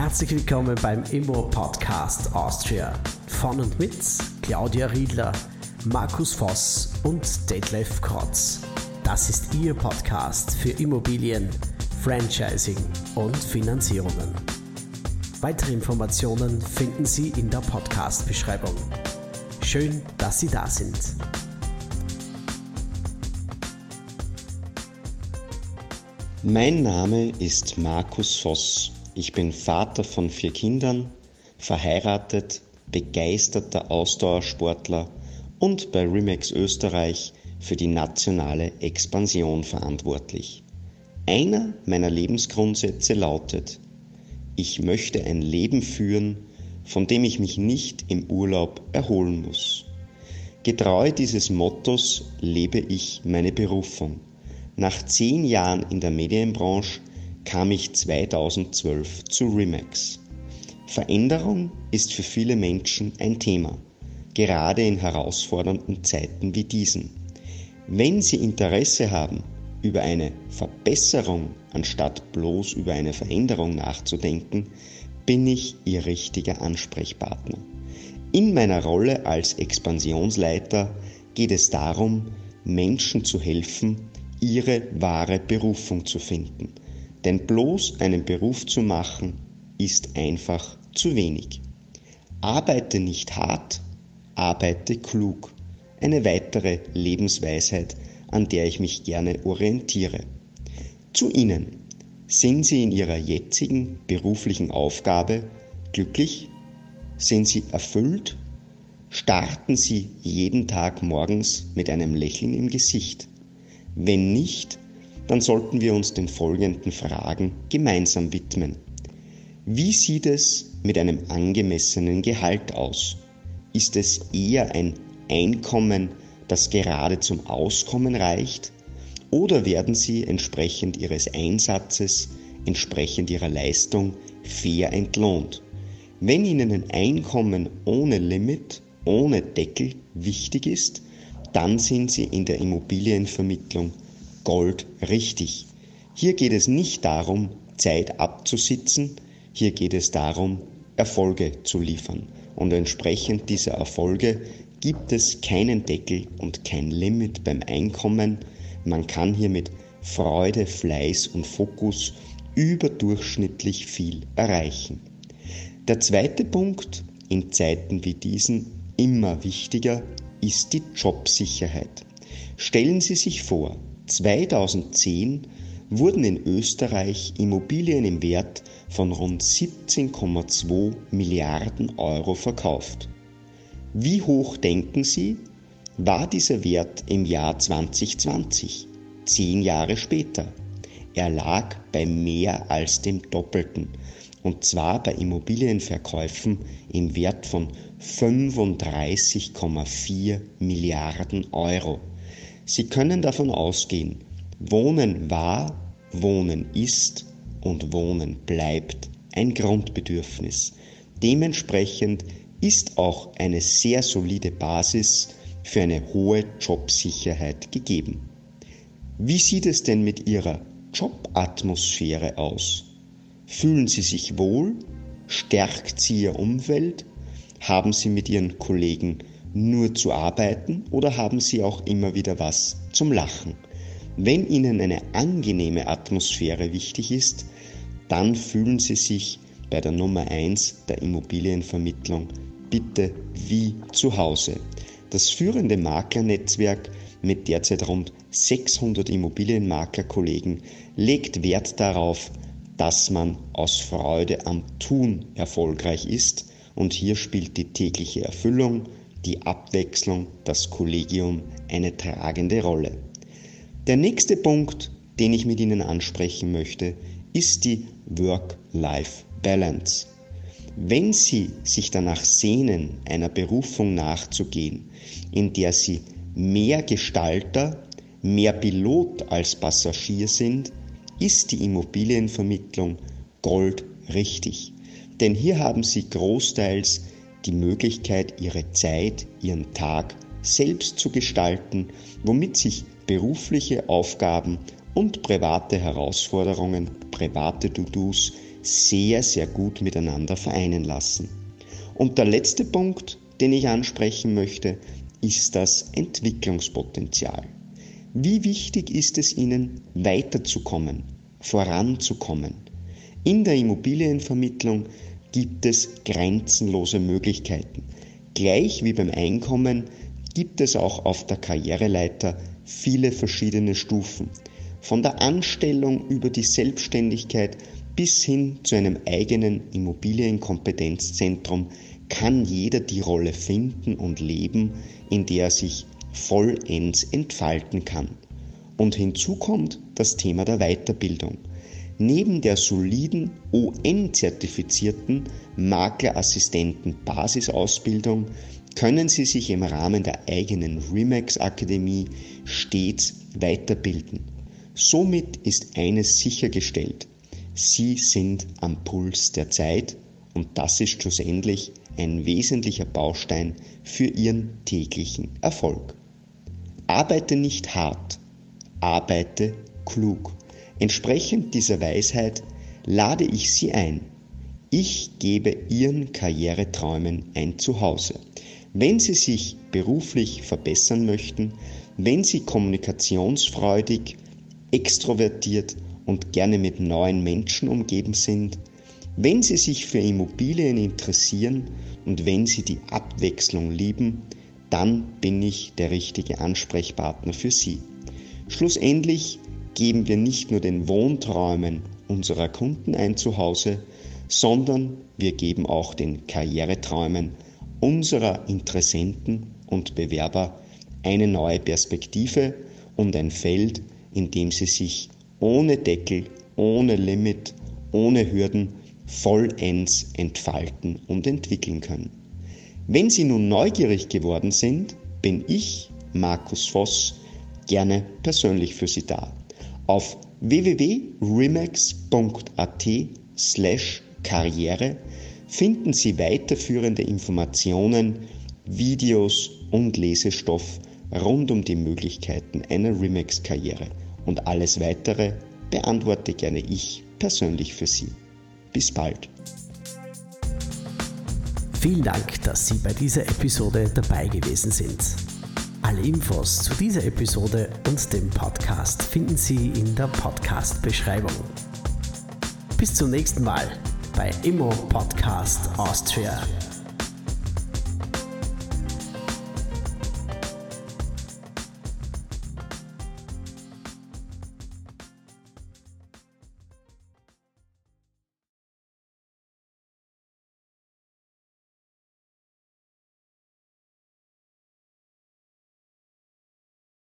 Herzlich willkommen beim Immo Podcast Austria. Von und mit Claudia Riedler, Markus Voss und Detlef Krotz. Das ist Ihr Podcast für Immobilien, Franchising und Finanzierungen. Weitere Informationen finden Sie in der Podcast-Beschreibung. Schön, dass Sie da sind. Mein Name ist Markus Voss. Ich bin Vater von vier Kindern, verheiratet, begeisterter Ausdauersportler und bei Remax Österreich für die nationale Expansion verantwortlich. Einer meiner Lebensgrundsätze lautet, ich möchte ein Leben führen, von dem ich mich nicht im Urlaub erholen muss. Getreu dieses Mottos lebe ich meine Berufung. Nach zehn Jahren in der Medienbranche kam ich 2012 zu Remax. Veränderung ist für viele Menschen ein Thema, gerade in herausfordernden Zeiten wie diesen. Wenn Sie Interesse haben, über eine Verbesserung anstatt bloß über eine Veränderung nachzudenken, bin ich Ihr richtiger Ansprechpartner. In meiner Rolle als Expansionsleiter geht es darum, Menschen zu helfen, ihre wahre Berufung zu finden – denn bloß einen Beruf zu machen, ist einfach zu wenig. Arbeite nicht hart, arbeite klug. Eine weitere Lebensweisheit, an der ich mich gerne orientiere. Zu Ihnen. Sind Sie in Ihrer jetzigen beruflichen Aufgabe glücklich? Sind Sie erfüllt? Starten Sie jeden Tag morgens mit einem Lächeln im Gesicht? Wenn nicht, dann sollten wir uns den folgenden Fragen gemeinsam widmen. Wie sieht es mit einem angemessenen Gehalt aus? Ist es eher ein Einkommen, das gerade zum Auskommen reicht? Oder werden Sie entsprechend Ihres Einsatzes, entsprechend Ihrer Leistung fair entlohnt? Wenn Ihnen ein Einkommen ohne Limit, ohne Deckel wichtig ist, dann sind Sie in der Immobilienvermittlung Gold richtig. Hier geht es nicht darum, Zeit abzusitzen, hier geht es darum, Erfolge zu liefern. Und entsprechend dieser Erfolge gibt es keinen Deckel und kein Limit beim Einkommen. Man kann hier mit Freude, Fleiß und Fokus überdurchschnittlich viel erreichen. Der zweite Punkt, in Zeiten wie diesen immer wichtiger, ist die Jobsicherheit. Stellen Sie sich vor, 2010 wurden in Österreich Immobilien im Wert von rund 17,2 Milliarden Euro verkauft. Wie hoch denken Sie, war dieser Wert im Jahr 2020, zehn Jahre später? Er lag bei mehr als dem Doppelten, und zwar bei Immobilienverkäufen im Wert von 35,4 Milliarden Euro. Sie können davon ausgehen, Wohnen war, Wohnen ist und Wohnen bleibt ein Grundbedürfnis. Dementsprechend ist auch eine sehr solide Basis für eine hohe Jobsicherheit gegeben. Wie sieht es denn mit Ihrer Jobatmosphäre aus? Fühlen Sie sich wohl? Stärkt sie Ihr Umfeld? Haben Sie mit Ihren Kollegen nur zu arbeiten oder haben Sie auch immer wieder was zum Lachen? Wenn Ihnen eine angenehme Atmosphäre wichtig ist, dann fühlen Sie sich bei der Nummer 1 der Immobilienvermittlung bitte wie zu Hause. Das führende Maklernetzwerk mit derzeit rund 600 Immobilienmaklerkollegen legt Wert darauf, dass man aus Freude am Tun erfolgreich ist und hier spielt die tägliche Erfüllung, die Abwechslung, das Kollegium eine tragende Rolle. Der nächste Punkt, den ich mit Ihnen ansprechen möchte, ist die Work-Life-Balance. Wenn Sie sich danach sehnen, einer Berufung nachzugehen, in der Sie mehr Gestalter, mehr Pilot als Passagier sind, ist die Immobilienvermittlung Gold richtig. Denn hier haben Sie großteils die Möglichkeit, ihre Zeit, ihren Tag selbst zu gestalten, womit sich berufliche Aufgaben und private Herausforderungen, private To-Dos sehr, sehr gut miteinander vereinen lassen. Und der letzte Punkt, den ich ansprechen möchte, ist das Entwicklungspotenzial. Wie wichtig ist es Ihnen, weiterzukommen, voranzukommen? In der Immobilienvermittlung gibt es grenzenlose Möglichkeiten. Gleich wie beim Einkommen gibt es auch auf der Karriereleiter viele verschiedene Stufen. Von der Anstellung über die Selbstständigkeit bis hin zu einem eigenen Immobilienkompetenzzentrum kann jeder die Rolle finden und leben, in der er sich vollends entfalten kann. Und hinzu kommt das Thema der Weiterbildung. Neben der soliden UN-zertifizierten Maklerassistenten-Basisausbildung können Sie sich im Rahmen der eigenen Remax Akademie stets weiterbilden. Somit ist eines sichergestellt. Sie sind am Puls der Zeit und das ist schlussendlich ein wesentlicher Baustein für Ihren täglichen Erfolg. Arbeite nicht hart, arbeite klug. Entsprechend dieser Weisheit lade ich Sie ein. Ich gebe Ihren Karriereträumen ein Zuhause. Wenn Sie sich beruflich verbessern möchten, wenn Sie kommunikationsfreudig, extrovertiert und gerne mit neuen Menschen umgeben sind, wenn Sie sich für Immobilien interessieren und wenn Sie die Abwechslung lieben, dann bin ich der richtige Ansprechpartner für Sie. Schlussendlich geben wir nicht nur den Wohnträumen unserer Kunden ein Zuhause, sondern wir geben auch den Karriereträumen unserer Interessenten und Bewerber eine neue Perspektive und ein Feld, in dem sie sich ohne Deckel, ohne Limit, ohne Hürden vollends entfalten und entwickeln können. Wenn Sie nun neugierig geworden sind, bin ich, Markus Voss, gerne persönlich für Sie da. Auf www.remax.at slash Karriere finden Sie weiterführende Informationen, Videos und Lesestoff rund um die Möglichkeiten einer Remax-Karriere. Und alles weitere beantworte gerne ich persönlich für Sie. Bis bald. Vielen Dank, dass Sie bei dieser Episode dabei gewesen sind. Alle Infos zu dieser Episode und dem Podcast finden Sie in der Podcast-Beschreibung. Bis zum nächsten Mal bei Immo Podcast Austria.